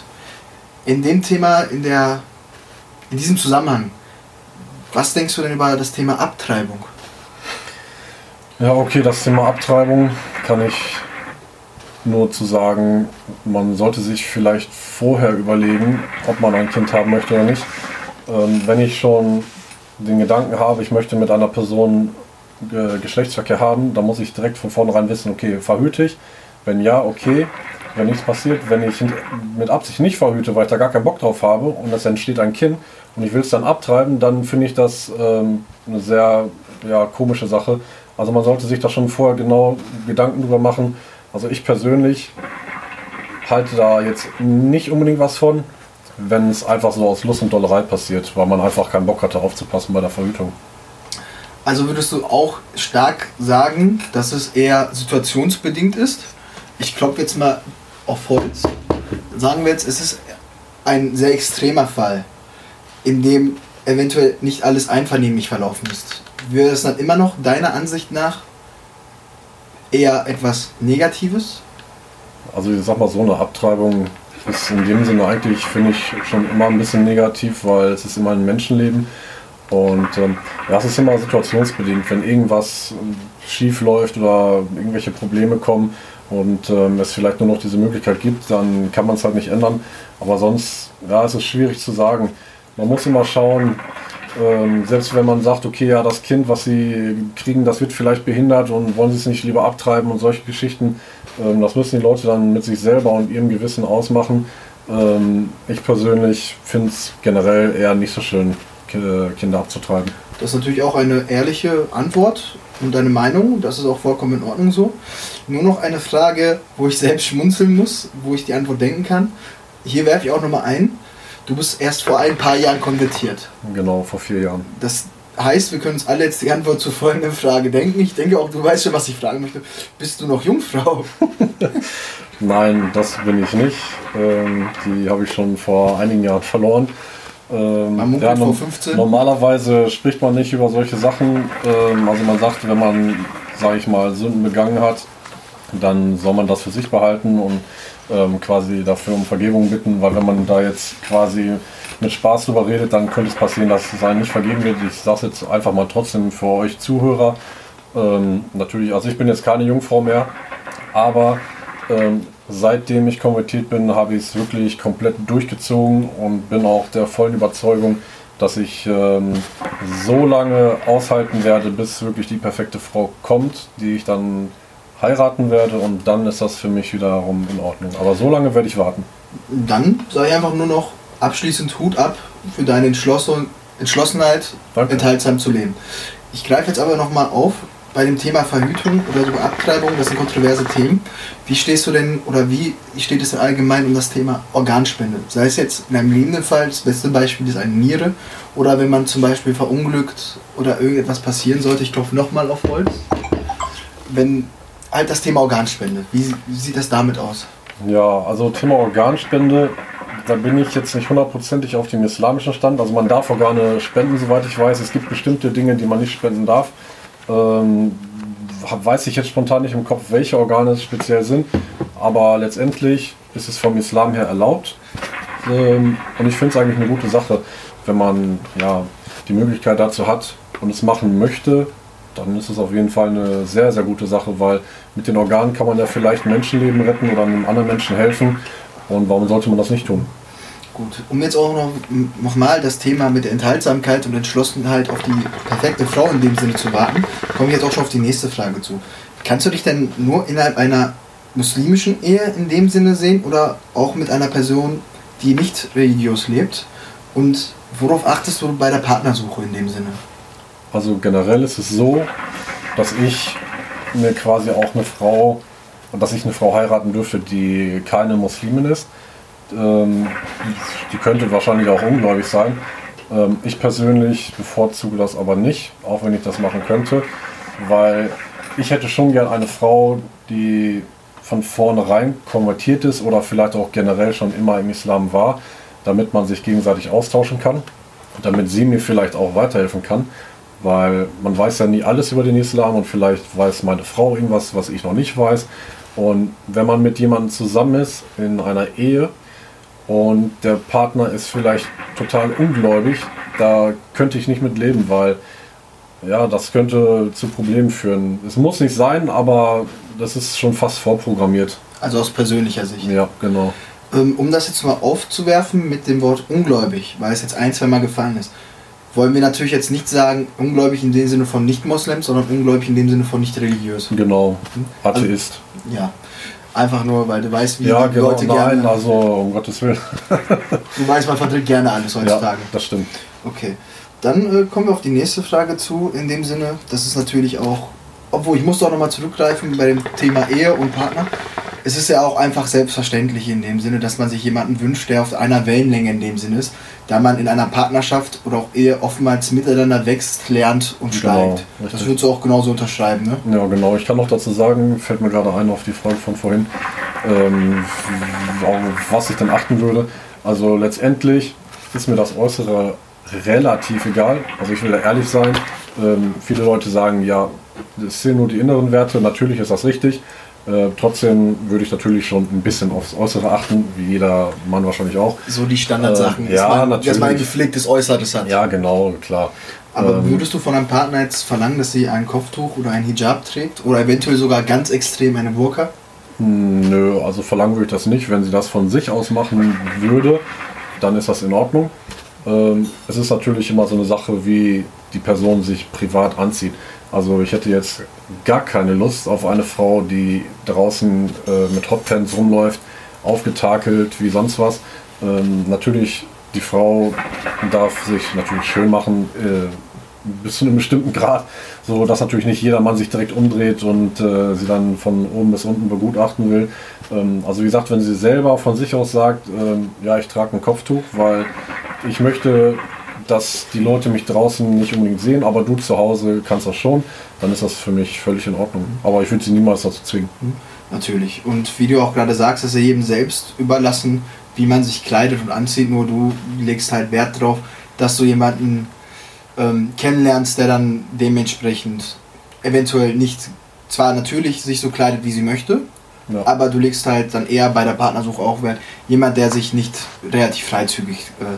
Speaker 1: In dem Thema, in, der, in diesem Zusammenhang, was denkst du denn über das Thema Abtreibung?
Speaker 2: Ja, okay, das Thema Abtreibung kann ich nur zu sagen, man sollte sich vielleicht vorher überlegen, ob man ein Kind haben möchte oder nicht. Ähm, wenn ich schon den Gedanken habe, ich möchte mit einer Person äh, Geschlechtsverkehr haben, dann muss ich direkt von vornherein wissen, okay, verhüte ich? Wenn ja, okay. Wenn nichts passiert, wenn ich mit Absicht nicht verhüte, weil ich da gar keinen Bock drauf habe und es entsteht ein Kind und ich will es dann abtreiben, dann finde ich das ähm, eine sehr ja, komische Sache. Also man sollte sich da schon vorher genau Gedanken drüber machen. Also ich persönlich halte da jetzt nicht unbedingt was von, wenn es einfach so aus Lust und Dollerei passiert, weil man einfach keinen Bock hatte aufzupassen bei der Verhütung.
Speaker 1: Also würdest du auch stark sagen, dass es eher situationsbedingt ist? Ich klopfe jetzt mal auf Holz. Sagen wir jetzt, es ist ein sehr extremer Fall, in dem eventuell nicht alles einvernehmlich verlaufen ist. Wäre es dann immer noch deiner Ansicht nach eher etwas Negatives?
Speaker 2: Also ich sag mal so, eine Abtreibung ist in dem Sinne eigentlich, finde ich, schon immer ein bisschen negativ, weil es ist immer ein Menschenleben. Und ähm, ja, es ist immer situationsbedingt, wenn irgendwas schief läuft oder irgendwelche Probleme kommen und ähm, es vielleicht nur noch diese Möglichkeit gibt, dann kann man es halt nicht ändern. Aber sonst, ja, es ist schwierig zu sagen. Man muss immer schauen, ähm, selbst wenn man sagt, okay, ja, das Kind, was sie kriegen, das wird vielleicht behindert und wollen sie es nicht lieber abtreiben und solche Geschichten, ähm, das müssen die Leute dann mit sich selber und ihrem Gewissen ausmachen. Ähm, ich persönlich finde es generell eher nicht so schön, Kinder abzutreiben.
Speaker 1: Das ist natürlich auch eine ehrliche Antwort und deine Meinung, das ist auch vollkommen in Ordnung so. Nur noch eine Frage, wo ich selbst schmunzeln muss, wo ich die Antwort denken kann. Hier werfe ich auch nochmal ein. Du bist erst vor ein paar Jahren konvertiert.
Speaker 2: Genau, vor vier Jahren.
Speaker 1: Das heißt, wir können uns alle jetzt die Antwort zur folgenden Frage denken. Ich denke auch, du weißt schon, was ich fragen möchte. Bist du noch Jungfrau?
Speaker 2: Nein, das bin ich nicht. Ähm, die habe ich schon vor einigen Jahren verloren. Ähm, man ja, vor 15? Normalerweise spricht man nicht über solche Sachen. Ähm, also man sagt, wenn man, sage ich mal, Sünden begangen hat, dann soll man das für sich behalten und ähm, quasi dafür um Vergebung bitten, weil wenn man da jetzt quasi mit Spaß drüber redet, dann könnte es passieren, dass es einem nicht vergeben wird. Ich sage es jetzt einfach mal trotzdem für euch Zuhörer. Ähm, natürlich, also ich bin jetzt keine Jungfrau mehr, aber ähm, seitdem ich konvertiert bin, habe ich es wirklich komplett durchgezogen und bin auch der vollen Überzeugung, dass ich ähm, so lange aushalten werde, bis wirklich die perfekte Frau kommt, die ich dann heiraten werde und dann ist das für mich wiederum in Ordnung. Aber so lange werde ich warten.
Speaker 1: Dann sage ich einfach nur noch abschließend Hut ab für deine Entschlossenheit, Danke. enthaltsam zu leben. Ich greife jetzt aber nochmal auf, bei dem Thema Verhütung oder sogar Abtreibung, das sind kontroverse Themen. Wie stehst du denn oder wie steht es allgemein um das Thema Organspende? Sei es jetzt in einem lebenden Fall, das beste Beispiel ist eine Niere, oder wenn man zum Beispiel verunglückt oder irgendetwas passieren sollte, ich klopfe nochmal auf Holz. Wenn halt das Thema Organspende, wie, wie sieht das damit aus?
Speaker 2: Ja, also Thema Organspende, da bin ich jetzt nicht hundertprozentig auf dem islamischen Stand. Also man darf Organe spenden, soweit ich weiß. Es gibt bestimmte Dinge, die man nicht spenden darf. Ähm, weiß ich jetzt spontan nicht im Kopf, welche Organe es speziell sind, aber letztendlich ist es vom Islam her erlaubt. Ähm, und ich finde es eigentlich eine gute Sache, wenn man ja, die Möglichkeit dazu hat und es machen möchte, dann ist es auf jeden Fall eine sehr, sehr gute Sache, weil mit den Organen kann man ja vielleicht Menschenleben retten oder einem anderen Menschen helfen. Und warum sollte man das nicht tun?
Speaker 1: Gut, um jetzt auch noch, noch mal das Thema mit der Enthaltsamkeit und Entschlossenheit auf die perfekte Frau in dem Sinne zu warten, komme ich jetzt auch schon auf die nächste Frage zu. Kannst du dich denn nur innerhalb einer muslimischen Ehe in dem Sinne sehen oder auch mit einer Person, die nicht religiös lebt? Und worauf achtest du bei der Partnersuche in dem Sinne?
Speaker 2: Also generell ist es so, dass ich mir quasi auch eine Frau, dass ich eine Frau heiraten dürfte, die keine Muslimin ist. Ähm, die könnte wahrscheinlich auch ungläubig sein. Ähm, ich persönlich bevorzuge das aber nicht, auch wenn ich das machen könnte, weil ich hätte schon gern eine Frau, die von vornherein konvertiert ist oder vielleicht auch generell schon immer im Islam war, damit man sich gegenseitig austauschen kann, damit sie mir vielleicht auch weiterhelfen kann weil man weiß ja nie alles über den Islam und vielleicht weiß meine Frau irgendwas, was ich noch nicht weiß. Und wenn man mit jemandem zusammen ist in einer Ehe und der Partner ist vielleicht total ungläubig, da könnte ich nicht mit leben, weil ja, das könnte zu Problemen führen. Es muss nicht sein, aber das ist schon fast vorprogrammiert.
Speaker 1: Also aus persönlicher Sicht.
Speaker 2: Ja, genau.
Speaker 1: Ähm, um das jetzt mal aufzuwerfen mit dem Wort ungläubig, weil es jetzt ein, zwei Mal gefallen ist wollen wir natürlich jetzt nicht sagen, ungläubig in dem Sinne von nicht-Moslems, sondern ungläubig in dem Sinne von nicht religiös.
Speaker 2: Genau, hm? Atheist.
Speaker 1: Also, ja, einfach nur, weil du weißt, wie
Speaker 2: ja, die genau, Leute nein, gerne... also um Gottes Willen.
Speaker 1: du weißt, man verdreht gerne alles heutzutage. Ja,
Speaker 2: das stimmt.
Speaker 1: Okay, dann äh, kommen wir auf die nächste Frage zu, in dem Sinne, das ist natürlich auch, obwohl ich muss auch nochmal zurückgreifen bei dem Thema Ehe und Partner es ist ja auch einfach selbstverständlich in dem Sinne, dass man sich jemanden wünscht, der auf einer Wellenlänge in dem Sinne ist, da man in einer Partnerschaft oder auch Ehe oftmals miteinander wächst, lernt und genau, steigt. Richtig. Das würdest du auch genauso unterschreiben, ne?
Speaker 2: Ja, genau. Ich kann noch dazu sagen, fällt mir gerade ein auf die Frage von vorhin, ähm, was ich dann achten würde. Also letztendlich ist mir das Äußere relativ egal. Also ich will da ehrlich sein. Ähm, viele Leute sagen, ja, das sind nur die inneren Werte. Natürlich ist das richtig. Äh, trotzdem würde ich natürlich schon ein bisschen aufs Äußere achten, wie jeder Mann wahrscheinlich auch.
Speaker 1: So die Standardsachen,
Speaker 2: äh, ja,
Speaker 1: man,
Speaker 2: natürlich.
Speaker 1: dass man ein gepflegtes Äußeres hat.
Speaker 2: Ja, genau, klar.
Speaker 1: Aber ähm, würdest du von einem Partner jetzt verlangen, dass sie ein Kopftuch oder ein Hijab trägt? Oder eventuell sogar ganz extrem eine Burka?
Speaker 2: Hm, nö, also verlangen würde ich das nicht. Wenn sie das von sich aus machen würde, dann ist das in Ordnung. Ähm, es ist natürlich immer so eine Sache, wie die Person sich privat anzieht. Also ich hätte jetzt gar keine Lust auf eine Frau, die draußen äh, mit Hotpants rumläuft, aufgetakelt wie sonst was. Ähm, natürlich, die Frau darf sich natürlich schön machen, äh, bis zu einem bestimmten Grad, so dass natürlich nicht jeder Mann sich direkt umdreht und äh, sie dann von oben bis unten begutachten will. Ähm, also wie gesagt, wenn sie selber von sich aus sagt, ähm, ja, ich trage ein Kopftuch, weil ich möchte dass die Leute mich draußen nicht unbedingt sehen, aber du zu Hause kannst das schon, dann ist das für mich völlig in Ordnung. Aber ich würde sie niemals dazu zwingen. Mhm.
Speaker 1: Natürlich. Und wie du auch gerade sagst, ist ja jedem selbst überlassen, wie man sich kleidet und anzieht. Nur du legst halt Wert drauf, dass du jemanden ähm, kennenlernst, der dann dementsprechend eventuell nicht, zwar natürlich sich so kleidet, wie sie möchte, ja. aber du legst halt dann eher bei der Partnersuche auch Wert, jemand, der sich nicht relativ freizügig äh,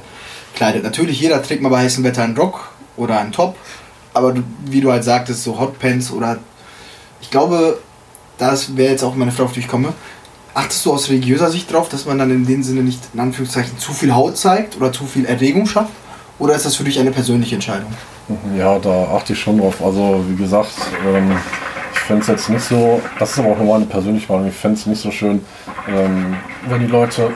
Speaker 1: kleidet. Natürlich, jeder trägt mal bei heißem Wetter einen Rock oder einen Top, aber wie du halt sagtest, so Hotpants oder ich glaube, das wäre jetzt auch meine Frage, auf die ich komme. Achtest du aus religiöser Sicht drauf, dass man dann in dem Sinne nicht in Anführungszeichen zu viel Haut zeigt oder zu viel Erregung schafft? Oder ist das für dich eine persönliche Entscheidung?
Speaker 2: Ja, da achte ich schon drauf. Also, wie gesagt, ähm, ich fände es jetzt nicht so, das ist aber auch nur meine persönliche Meinung, ich fände es nicht so schön, ähm, wenn die Leute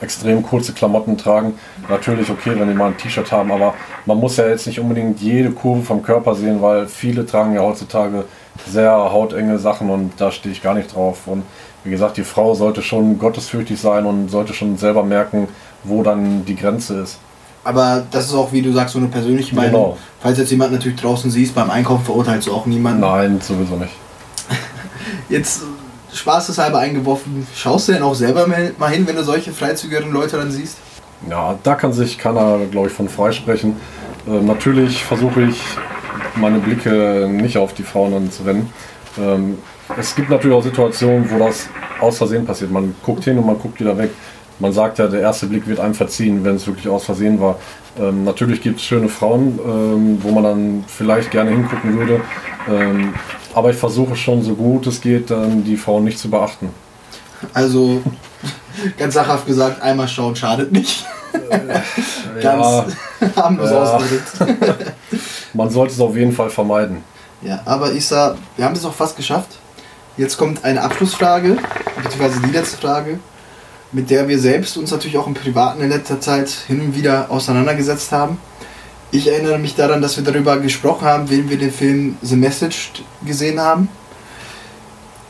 Speaker 2: extrem kurze Klamotten tragen. Natürlich okay, wenn die mal ein T-Shirt haben, aber man muss ja jetzt nicht unbedingt jede Kurve vom Körper sehen, weil viele tragen ja heutzutage sehr hautenge Sachen und da stehe ich gar nicht drauf. Und wie gesagt, die Frau sollte schon gottesfürchtig sein und sollte schon selber merken, wo dann die Grenze ist.
Speaker 1: Aber das ist auch, wie du sagst, so eine persönliche Meinung. Genau. Falls jetzt jemand natürlich draußen siehst, beim Einkaufen verurteilst du auch niemanden.
Speaker 2: Nein, sowieso nicht.
Speaker 1: Jetzt spaßeshalber eingeworfen, schaust du denn auch selber mal hin, wenn du solche freizügigen Leute dann siehst?
Speaker 2: Ja, da kann sich keiner, glaube ich, von freisprechen. Äh, natürlich versuche ich, meine Blicke nicht auf die Frauen dann zu wenden. Ähm, es gibt natürlich auch Situationen, wo das aus Versehen passiert. Man guckt hin und man guckt wieder weg. Man sagt ja, der erste Blick wird einem verziehen, wenn es wirklich aus Versehen war. Ähm, natürlich gibt es schöne Frauen, ähm, wo man dann vielleicht gerne hingucken würde. Aber ich versuche schon so gut es geht, dann die Frauen nicht zu beachten.
Speaker 1: Also, Ganz sachhaft gesagt, einmal schauen schadet nicht.
Speaker 2: Äh,
Speaker 1: Ganz
Speaker 2: ja,
Speaker 1: harmlos
Speaker 2: Ja.
Speaker 1: ausgedrückt.
Speaker 2: man sollte es auf jeden Fall vermeiden.
Speaker 1: Ja, aber Isa, wir haben das auch fast geschafft. Jetzt kommt eine Abschlussfrage, beziehungsweise die letzte Frage, mit der wir selbst uns natürlich auch im Privaten in letzter Zeit hin und wieder auseinandergesetzt haben. Ich erinnere mich daran, dass wir darüber gesprochen haben, wenn wir den Film The Message gesehen haben.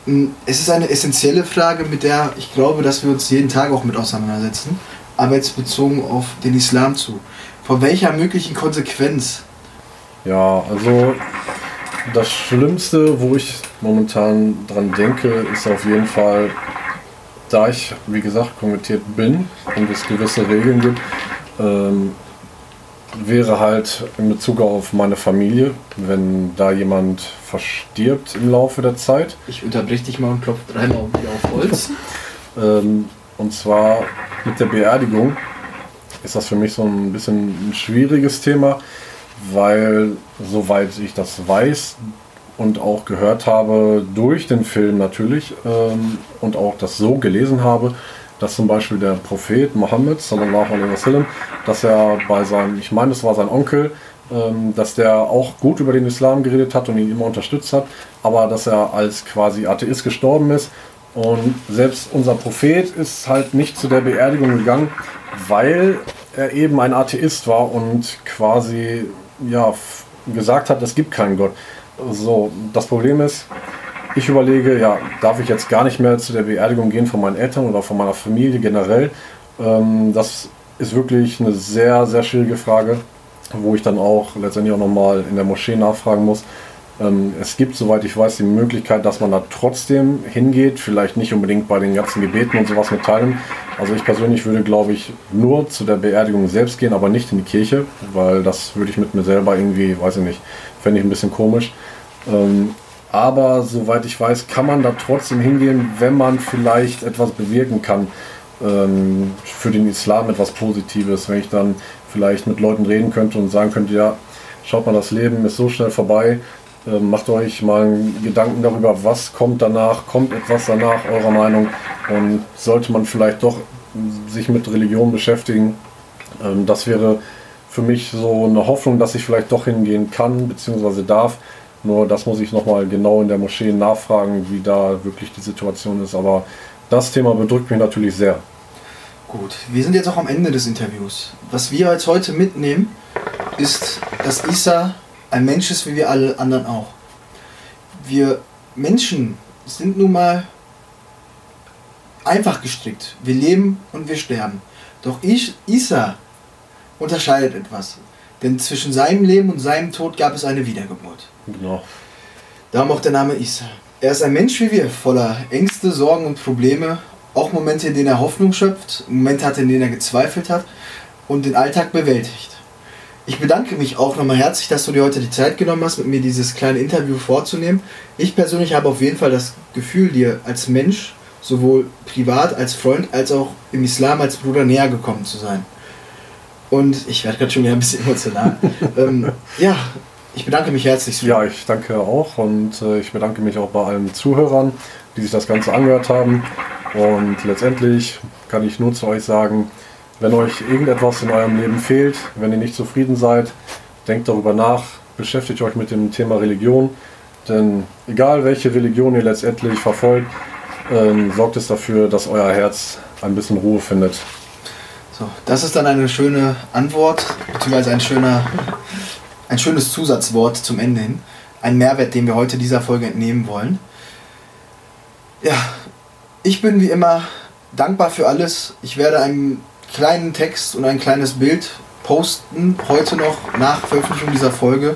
Speaker 1: Mm, Es ist eine essentielle Frage, mit der ich glaube, dass wir uns jeden Tag auch mit auseinandersetzen, aber jetzt bezogen auf den Islam zu. Von welcher möglichen Konsequenz
Speaker 2: Ja, also das Schlimmste, wo ich momentan dran denke, ist auf jeden Fall, da ich, wie gesagt, konvertiert bin und es gewisse Regeln gibt, ähm, wäre halt in Bezug auf meine Familie, wenn da jemand verstirbt im Laufe der Zeit.
Speaker 1: Ich unterbrich dich mal und klopfe dreimal wieder auf Holz.
Speaker 2: Ähm, und zwar mit der Beerdigung ist das für mich so ein bisschen ein schwieriges Thema, weil soweit ich das weiß und auch gehört habe durch den Film natürlich ähm, und auch das so gelesen habe, dass zum Beispiel der Prophet Mohammed sallallahu alaihi wasallam, dass er bei seinem, ich meine, es war sein Onkel, ähm, dass der auch gut über den Islam geredet hat und ihn immer unterstützt hat, aber dass er als quasi Atheist gestorben ist und selbst unser Prophet ist halt nicht zu der Beerdigung gegangen, weil er eben ein Atheist war und quasi ja, gesagt hat, es gibt keinen Gott. So, das Problem ist, ich überlege, ja, darf ich jetzt gar nicht mehr zu der Beerdigung gehen von meinen Eltern oder von meiner Familie generell? Ähm, das ist wirklich eine sehr, sehr schwierige Frage, wo ich dann auch letztendlich auch nochmal in der Moschee nachfragen muss. Ähm, es gibt, soweit ich weiß, die Möglichkeit, dass man da trotzdem hingeht, vielleicht nicht unbedingt bei den ganzen Gebeten und sowas mit teilnimmt. Also ich persönlich würde, glaube ich, nur zu der Beerdigung selbst gehen, aber nicht in die Kirche, weil das würde ich mit mir selber irgendwie, weiß ich nicht, fände ich ein bisschen komisch. Ähm, aber soweit ich weiß, kann man da trotzdem hingehen, wenn man vielleicht etwas bewirken kann ähm, für den Islam, etwas Positives. Wenn ich dann vielleicht mit Leuten reden könnte und sagen könnte, ja, schaut mal, das Leben ist so schnell vorbei. Ähm, macht euch mal Gedanken darüber, was kommt danach, kommt etwas danach, eurer Meinung. Und sollte man vielleicht doch sich mit Religion beschäftigen, ähm, das wäre für mich so eine Hoffnung, dass ich vielleicht doch hingehen kann bzw. darf. Nur das muss ich nochmal genau in der Moschee nachfragen, wie da wirklich die Situation ist. Aber das Thema bedrückt mich natürlich sehr.
Speaker 1: Gut, wir sind jetzt auch am Ende des Interviews. Was wir jetzt heute mitnehmen, ist, dass Isa ein Mensch ist, wie wir alle anderen auch. Wir Menschen sind nun mal einfach gestrickt. Wir leben und wir sterben. Doch ich, Isa unterscheidet etwas. Denn zwischen seinem Leben und seinem Tod gab es eine Wiedergeburt.
Speaker 2: Genau.
Speaker 1: Darum auch der Name Isa. Er ist ein Mensch wie wir, voller Ängste, Sorgen und Probleme. Auch Momente, in denen er Hoffnung schöpft, Momente hatte, in denen er gezweifelt hat und den Alltag bewältigt. Ich bedanke mich auch nochmal herzlich, dass du dir heute die Zeit genommen hast, mit mir dieses kleine Interview vorzunehmen. Ich persönlich habe auf jeden Fall das Gefühl, dir als Mensch, sowohl privat als Freund, als auch im Islam als Bruder näher gekommen zu sein. Und ich werde gerade schon wieder ein bisschen emotional. ähm, ja, ich bedanke mich herzlich.
Speaker 2: Ja, ich danke auch und äh, ich bedanke mich auch bei allen Zuhörern, die sich das Ganze angehört haben. Und letztendlich kann ich nur zu euch sagen, wenn euch irgendetwas in eurem Leben fehlt, wenn ihr nicht zufrieden seid, denkt darüber nach, beschäftigt euch mit dem Thema Religion. Denn egal welche Religion ihr letztendlich verfolgt, ähm, sorgt es dafür, dass euer Herz ein bisschen Ruhe findet.
Speaker 1: So, das ist dann eine schöne Antwort, beziehungsweise ein, schöner, ein schönes Zusatzwort zum Ende hin. Ein Mehrwert, den wir heute dieser Folge entnehmen wollen. Ja, ich bin wie immer dankbar für alles. Ich werde einen kleinen Text und ein kleines Bild posten, heute noch nach Veröffentlichung dieser Folge.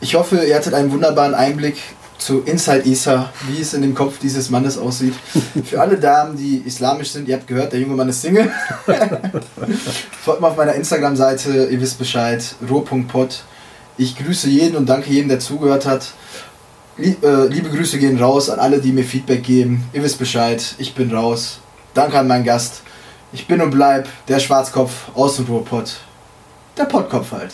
Speaker 1: Ich hoffe, ihr hattet einen wunderbaren Einblick zu Inside Isa, wie es in dem Kopf dieses Mannes aussieht. Für alle Damen, die islamisch sind, ihr habt gehört, der junge Mann ist Single. Folgt mal auf meiner Instagram-Seite, ihr wisst Bescheid, roh.pod. Ich grüße jeden und danke jedem, der zugehört hat. Äh, liebe Grüße gehen raus an alle, die mir Feedback geben. Ihr wisst Bescheid, ich bin raus. Danke an meinen Gast. Ich bin und bleib der Schwarzkopf aus dem Ruhrpott. Der Pottkopf halt.